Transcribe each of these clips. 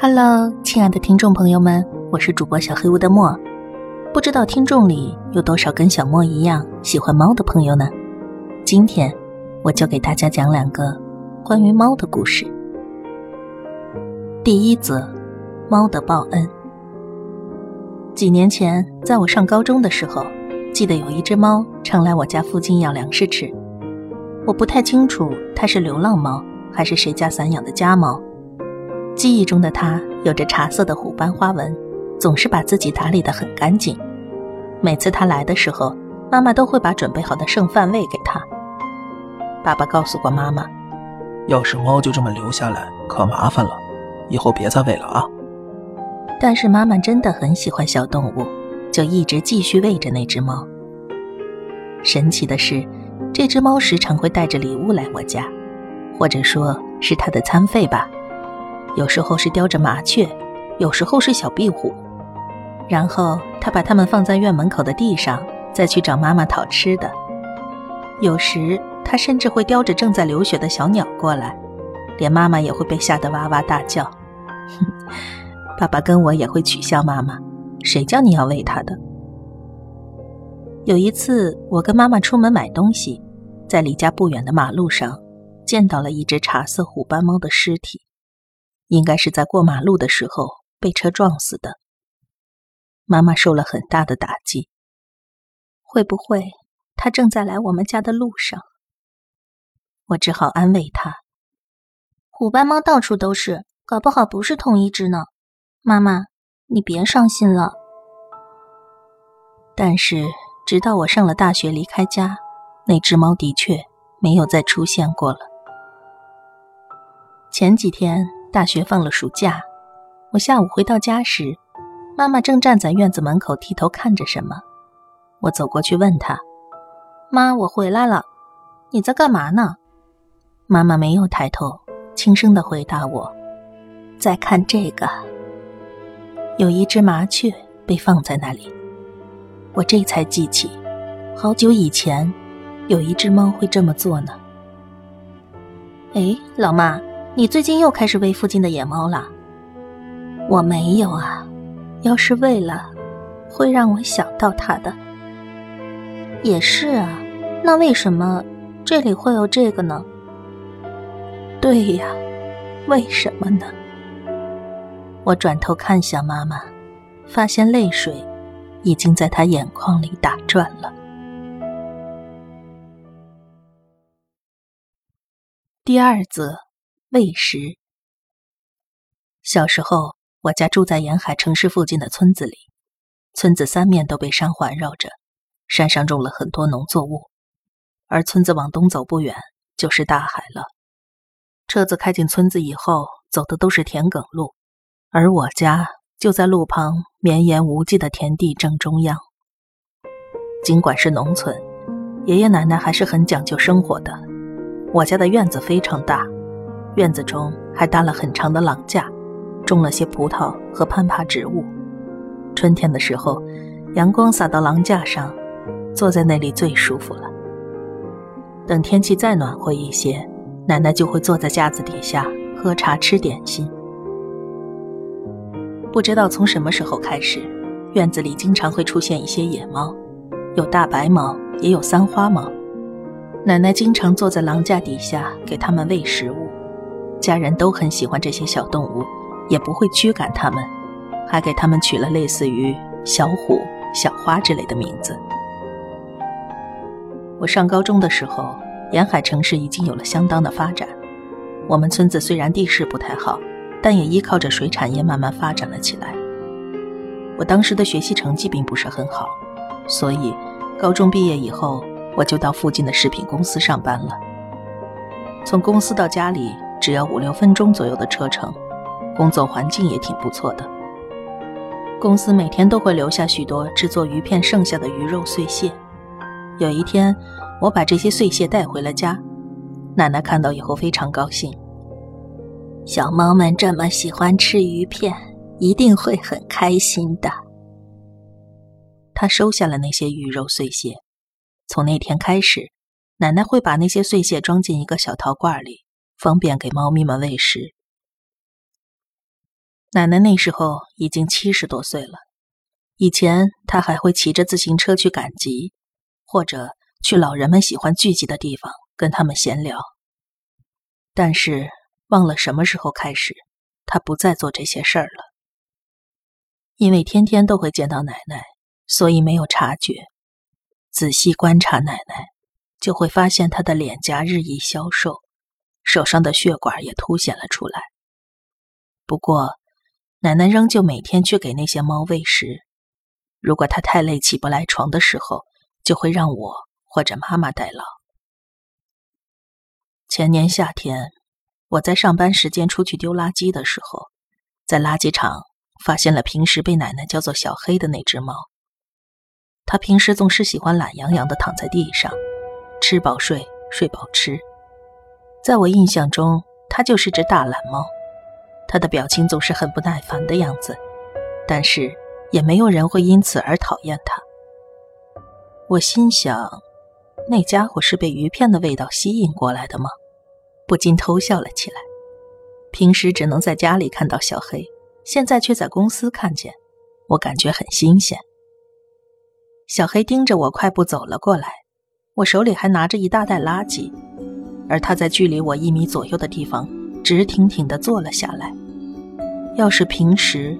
Hello，亲爱的听众朋友们，我是主播小黑屋的墨。不知道听众里有多少跟小莫一样喜欢猫的朋友呢？今天我就给大家讲两个关于猫的故事。第一则，猫的报恩。几年前，在我上高中的时候，记得有一只猫常来我家附近要粮食吃。我不太清楚它是流浪猫还是谁家散养的家猫。记忆中的它有着茶色的虎斑花纹，总是把自己打理得很干净。每次它来的时候，妈妈都会把准备好的剩饭喂给它。爸爸告诉过妈妈，要是猫就这么留下来，可麻烦了，以后别再喂了啊。但是妈妈真的很喜欢小动物，就一直继续喂着那只猫。神奇的是，这只猫时常会带着礼物来我家，或者说是它的餐费吧。有时候是叼着麻雀，有时候是小壁虎，然后他把它们放在院门口的地上，再去找妈妈讨吃的。有时他甚至会叼着正在流血的小鸟过来，连妈妈也会被吓得哇哇大叫。爸爸跟我也会取笑妈妈：“谁叫你要喂它的？”有一次，我跟妈妈出门买东西，在离家不远的马路上，见到了一只茶色虎斑猫的尸体。应该是在过马路的时候被车撞死的。妈妈受了很大的打击。会不会他正在来我们家的路上？我只好安慰他：“虎斑猫到处都是，搞不好不是同一只呢。妈妈，你别伤心了。”但是直到我上了大学离开家，那只猫的确没有再出现过了。前几天。大学放了暑假，我下午回到家时，妈妈正站在院子门口低头看着什么。我走过去问她：“妈，我回来了，你在干嘛呢？”妈妈没有抬头，轻声的回答我：“在看这个。”有一只麻雀被放在那里，我这才记起，好久以前有一只猫会这么做呢。哎，老妈。你最近又开始喂附近的野猫了？我没有啊，要是喂了，会让我想到它的。也是啊，那为什么这里会有这个呢？对呀，为什么呢？我转头看向妈妈，发现泪水已经在她眼眶里打转了。第二则。喂食。小时候，我家住在沿海城市附近的村子里，村子三面都被山环绕着，山上种了很多农作物，而村子往东走不远就是大海了。车子开进村子以后，走的都是田埂路，而我家就在路旁绵延无际的田地正中央。尽管是农村，爷爷奶奶还是很讲究生活的。我家的院子非常大。院子中还搭了很长的廊架，种了些葡萄和攀爬植物。春天的时候，阳光洒到廊架上，坐在那里最舒服了。等天气再暖和一些，奶奶就会坐在架子底下喝茶吃点心。不知道从什么时候开始，院子里经常会出现一些野猫，有大白猫，也有三花猫。奶奶经常坐在廊架底下给它们喂食物。家人都很喜欢这些小动物，也不会驱赶它们，还给它们取了类似于小虎、小花之类的名字。我上高中的时候，沿海城市已经有了相当的发展。我们村子虽然地势不太好，但也依靠着水产业慢慢发展了起来。我当时的学习成绩并不是很好，所以高中毕业以后，我就到附近的食品公司上班了。从公司到家里。只要五六分钟左右的车程，工作环境也挺不错的。公司每天都会留下许多制作鱼片剩下的鱼肉碎屑。有一天，我把这些碎屑带回了家，奶奶看到以后非常高兴。小猫们这么喜欢吃鱼片，一定会很开心的。她收下了那些鱼肉碎屑。从那天开始，奶奶会把那些碎屑装进一个小陶罐里。方便给猫咪们喂食。奶奶那时候已经七十多岁了，以前她还会骑着自行车去赶集，或者去老人们喜欢聚集的地方跟他们闲聊。但是忘了什么时候开始，她不再做这些事儿了。因为天天都会见到奶奶，所以没有察觉。仔细观察奶奶，就会发现她的脸颊日益消瘦，手上的血管也凸显了出来。不过，奶奶仍旧每天去给那些猫喂食。如果她太累起不来床的时候，就会让我或者妈妈代劳。前年夏天，我在上班时间出去丢垃圾的时候，在垃圾场发现了平时被奶奶叫做小黑的那只猫。它平时总是喜欢懒洋洋的躺在地上，吃饱睡，睡饱吃。在我印象中，它就是只大懒猫。他的表情总是很不耐烦的样子，但是也没有人会因此而讨厌他。我心想，那家伙是被鱼片的味道吸引过来的吗？不禁偷笑了起来。平时只能在家里看到小黑，现在却在公司看见，我感觉很新鲜。小黑盯着我快步走了过来，我手里还拿着一大袋垃圾，而他在距离我一米左右的地方。直挺挺地坐了下来。要是平时，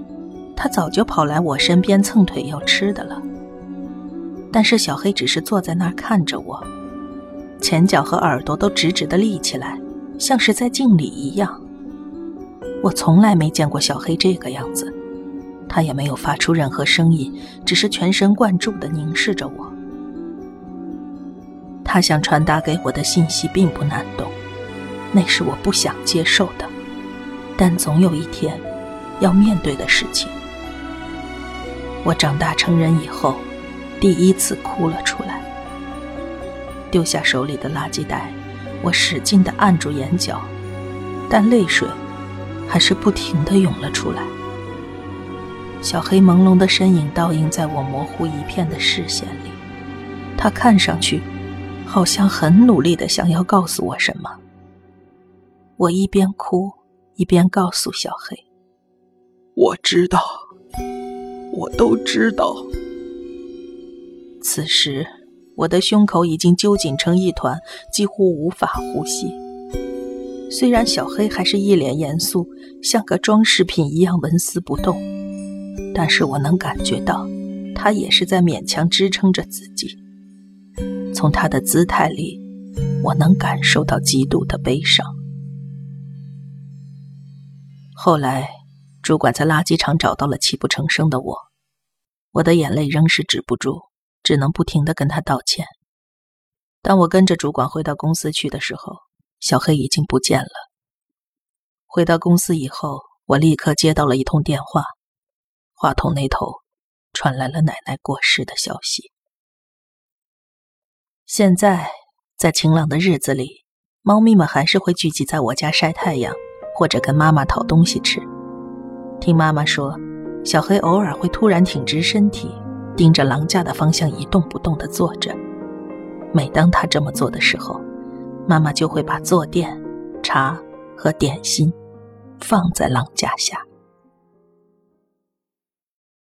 他早就跑来我身边蹭腿要吃的了。但是小黑只是坐在那儿看着我，前脚和耳朵都直直地立起来，像是在敬礼一样。我从来没见过小黑这个样子，他也没有发出任何声音，只是全神贯注地凝视着我。他想传达给我的信息并不难懂。那是我不想接受的，但总有一天要面对的事情。我长大成人以后，第一次哭了出来，丢下手里的垃圾袋，我使劲地按住眼角，但泪水还是不停地涌了出来。小黑朦胧的身影倒映在我模糊一片的视线里，他看上去好像很努力的想要告诉我什么。我一边哭一边告诉小黑：“我知道，我都知道。”此时，我的胸口已经揪紧成一团，几乎无法呼吸。虽然小黑还是一脸严肃，像个装饰品一样纹丝不动，但是我能感觉到，他也是在勉强支撑着自己。从他的姿态里，我能感受到极度的悲伤。后来，主管在垃圾场找到了泣不成声的我，我的眼泪仍是止不住，只能不停的跟他道歉。当我跟着主管回到公司去的时候，小黑已经不见了。回到公司以后，我立刻接到了一通电话，话筒那头传来了奶奶过世的消息。现在，在晴朗的日子里，猫咪们还是会聚集在我家晒太阳。或者跟妈妈讨东西吃。听妈妈说，小黑偶尔会突然挺直身体，盯着廊架的方向一动不动地坐着。每当他这么做的时候，妈妈就会把坐垫、茶和点心放在廊架下。